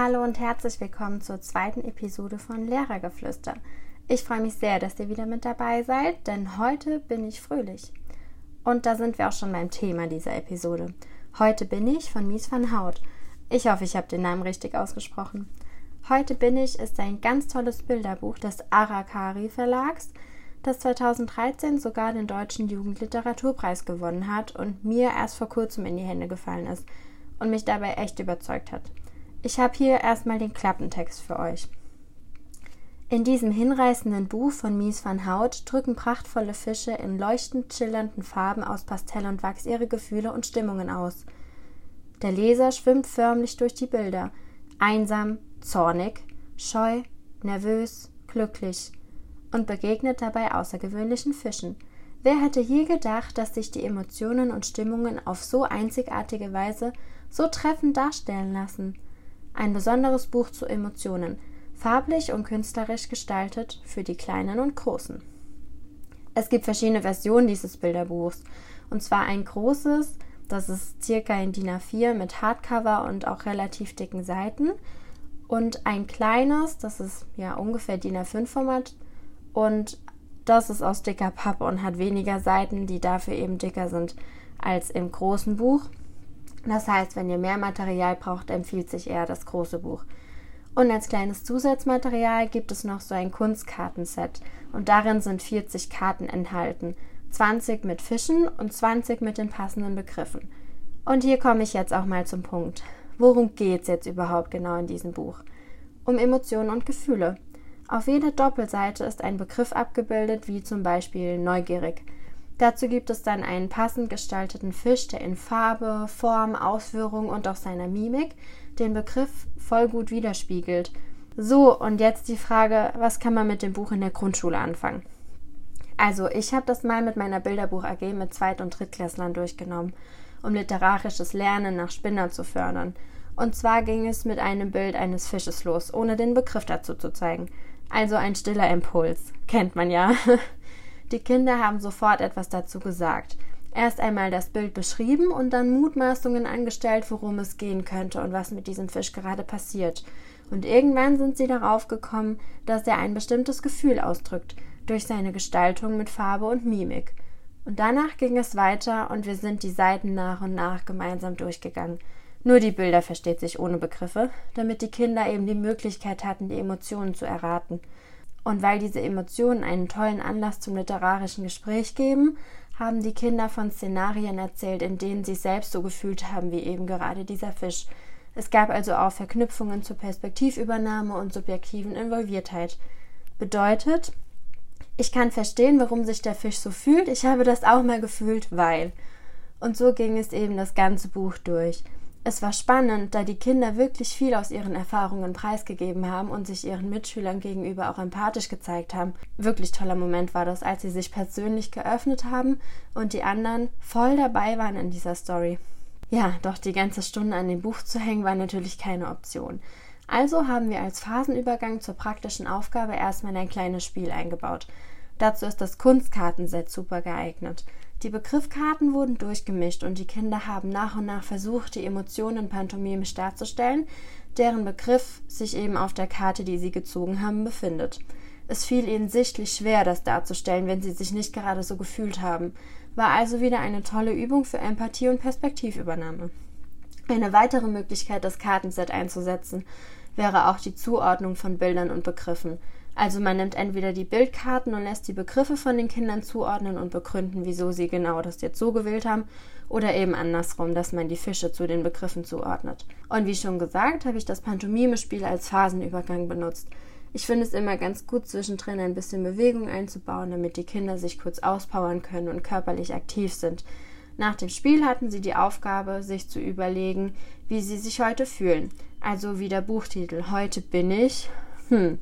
Hallo und herzlich willkommen zur zweiten Episode von Lehrergeflüster. Ich freue mich sehr, dass ihr wieder mit dabei seid, denn heute bin ich fröhlich. Und da sind wir auch schon beim Thema dieser Episode. Heute bin ich von Mies van Hout. Ich hoffe, ich habe den Namen richtig ausgesprochen. Heute bin ich ist ein ganz tolles Bilderbuch des Arakari Verlags, das 2013 sogar den Deutschen Jugendliteraturpreis gewonnen hat und mir erst vor kurzem in die Hände gefallen ist und mich dabei echt überzeugt hat. Ich habe hier erstmal den Klappentext für euch. In diesem hinreißenden Buch von Mies van Hout drücken prachtvolle Fische in leuchtend schillernden Farben aus Pastell und Wachs ihre Gefühle und Stimmungen aus. Der Leser schwimmt förmlich durch die Bilder, einsam, zornig, scheu, nervös, glücklich und begegnet dabei außergewöhnlichen Fischen. Wer hätte je gedacht, dass sich die Emotionen und Stimmungen auf so einzigartige Weise so treffend darstellen lassen? Ein besonderes Buch zu Emotionen, farblich und künstlerisch gestaltet für die Kleinen und Großen. Es gibt verschiedene Versionen dieses Bilderbuchs. Und zwar ein großes, das ist circa in DIN A4 mit Hardcover und auch relativ dicken Seiten. Und ein kleines, das ist ja ungefähr DIN A5 Format und das ist aus dicker Pappe und hat weniger Seiten, die dafür eben dicker sind als im großen Buch. Das heißt, wenn ihr mehr Material braucht, empfiehlt sich eher das große Buch. Und als kleines Zusatzmaterial gibt es noch so ein Kunstkartenset und darin sind 40 Karten enthalten, 20 mit Fischen und 20 mit den passenden Begriffen. Und hier komme ich jetzt auch mal zum Punkt. Worum geht es jetzt überhaupt genau in diesem Buch? Um Emotionen und Gefühle. Auf jeder Doppelseite ist ein Begriff abgebildet, wie zum Beispiel neugierig. Dazu gibt es dann einen passend gestalteten Fisch, der in Farbe, Form, Ausführung und auch seiner Mimik den Begriff voll gut widerspiegelt. So, und jetzt die Frage, was kann man mit dem Buch in der Grundschule anfangen? Also, ich habe das mal mit meiner Bilderbuch AG mit Zweit- und Drittklässlern durchgenommen, um literarisches Lernen nach Spinner zu fördern. Und zwar ging es mit einem Bild eines Fisches los, ohne den Begriff dazu zu zeigen. Also ein stiller Impuls. Kennt man ja. Die Kinder haben sofort etwas dazu gesagt. Erst einmal das Bild beschrieben und dann Mutmaßungen angestellt, worum es gehen könnte und was mit diesem Fisch gerade passiert. Und irgendwann sind sie darauf gekommen, dass er ein bestimmtes Gefühl ausdrückt, durch seine Gestaltung mit Farbe und Mimik. Und danach ging es weiter und wir sind die Seiten nach und nach gemeinsam durchgegangen. Nur die Bilder versteht sich ohne Begriffe, damit die Kinder eben die Möglichkeit hatten, die Emotionen zu erraten. Und weil diese Emotionen einen tollen Anlass zum literarischen Gespräch geben, haben die Kinder von Szenarien erzählt, in denen sie selbst so gefühlt haben wie eben gerade dieser Fisch. Es gab also auch Verknüpfungen zur Perspektivübernahme und subjektiven Involviertheit. Bedeutet, ich kann verstehen, warum sich der Fisch so fühlt, ich habe das auch mal gefühlt, weil. Und so ging es eben das ganze Buch durch. Es war spannend, da die Kinder wirklich viel aus ihren Erfahrungen preisgegeben haben und sich ihren Mitschülern gegenüber auch empathisch gezeigt haben. Wirklich toller Moment war das, als sie sich persönlich geöffnet haben und die anderen voll dabei waren in dieser Story. Ja, doch die ganze Stunde an dem Buch zu hängen war natürlich keine Option. Also haben wir als Phasenübergang zur praktischen Aufgabe erstmal ein kleines Spiel eingebaut. Dazu ist das Kunstkartenset super geeignet. Die Begriffkarten wurden durchgemischt und die Kinder haben nach und nach versucht, die Emotionen pantomimisch darzustellen, deren Begriff sich eben auf der Karte, die sie gezogen haben, befindet. Es fiel ihnen sichtlich schwer, das darzustellen, wenn sie sich nicht gerade so gefühlt haben, war also wieder eine tolle Übung für Empathie und Perspektivübernahme. Eine weitere Möglichkeit, das Kartenset einzusetzen, wäre auch die Zuordnung von Bildern und Begriffen. Also man nimmt entweder die Bildkarten und lässt die Begriffe von den Kindern zuordnen und begründen, wieso sie genau das jetzt so gewählt haben, oder eben andersrum, dass man die Fische zu den Begriffen zuordnet. Und wie schon gesagt, habe ich das Pantomime-Spiel als Phasenübergang benutzt. Ich finde es immer ganz gut, zwischendrin ein bisschen Bewegung einzubauen, damit die Kinder sich kurz auspowern können und körperlich aktiv sind. Nach dem Spiel hatten sie die Aufgabe, sich zu überlegen, wie sie sich heute fühlen. Also wie der Buchtitel Heute bin ich. Hm,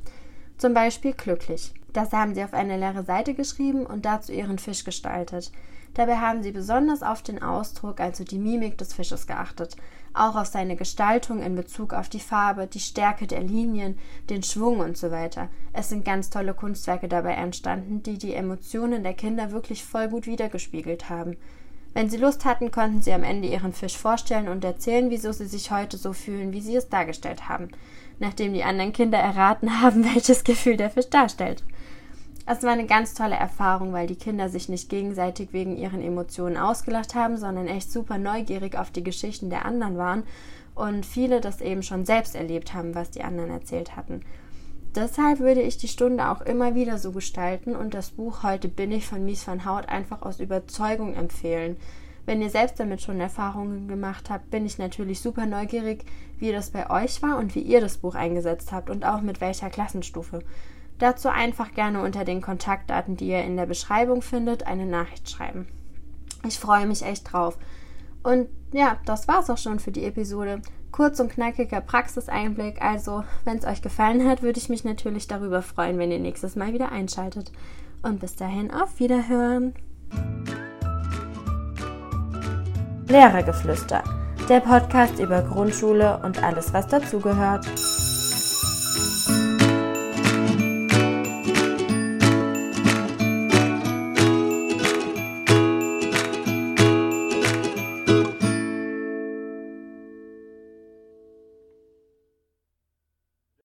zum Beispiel glücklich. Das haben sie auf eine leere Seite geschrieben und dazu ihren Fisch gestaltet. Dabei haben sie besonders auf den Ausdruck, also die Mimik des Fisches geachtet, auch auf seine Gestaltung in Bezug auf die Farbe, die Stärke der Linien, den Schwung und so weiter. Es sind ganz tolle Kunstwerke dabei entstanden, die die Emotionen der Kinder wirklich voll gut wiedergespiegelt haben. Wenn sie Lust hatten, konnten sie am Ende ihren Fisch vorstellen und erzählen, wieso sie sich heute so fühlen, wie sie es dargestellt haben. nachdem die anderen Kinder erraten haben, welches Gefühl der Fisch darstellt. Es war eine ganz tolle Erfahrung, weil die Kinder sich nicht gegenseitig wegen ihren Emotionen ausgelacht haben, sondern echt super neugierig auf die Geschichten der anderen waren und viele das eben schon selbst erlebt haben, was die anderen erzählt hatten. Deshalb würde ich die Stunde auch immer wieder so gestalten und das Buch Heute bin ich von Mies van Hout einfach aus Überzeugung empfehlen. Wenn ihr selbst damit schon Erfahrungen gemacht habt, bin ich natürlich super neugierig, wie das bei euch war und wie ihr das Buch eingesetzt habt und auch mit welcher Klassenstufe. Dazu einfach gerne unter den Kontaktdaten, die ihr in der Beschreibung findet, eine Nachricht schreiben. Ich freue mich echt drauf. Und ja, das war's auch schon für die Episode. Kurz und knackiger Praxiseinblick. Also, wenn es euch gefallen hat, würde ich mich natürlich darüber freuen, wenn ihr nächstes Mal wieder einschaltet. Und bis dahin auf Wiederhören. Lehrergeflüster, der Podcast über Grundschule und alles, was dazugehört.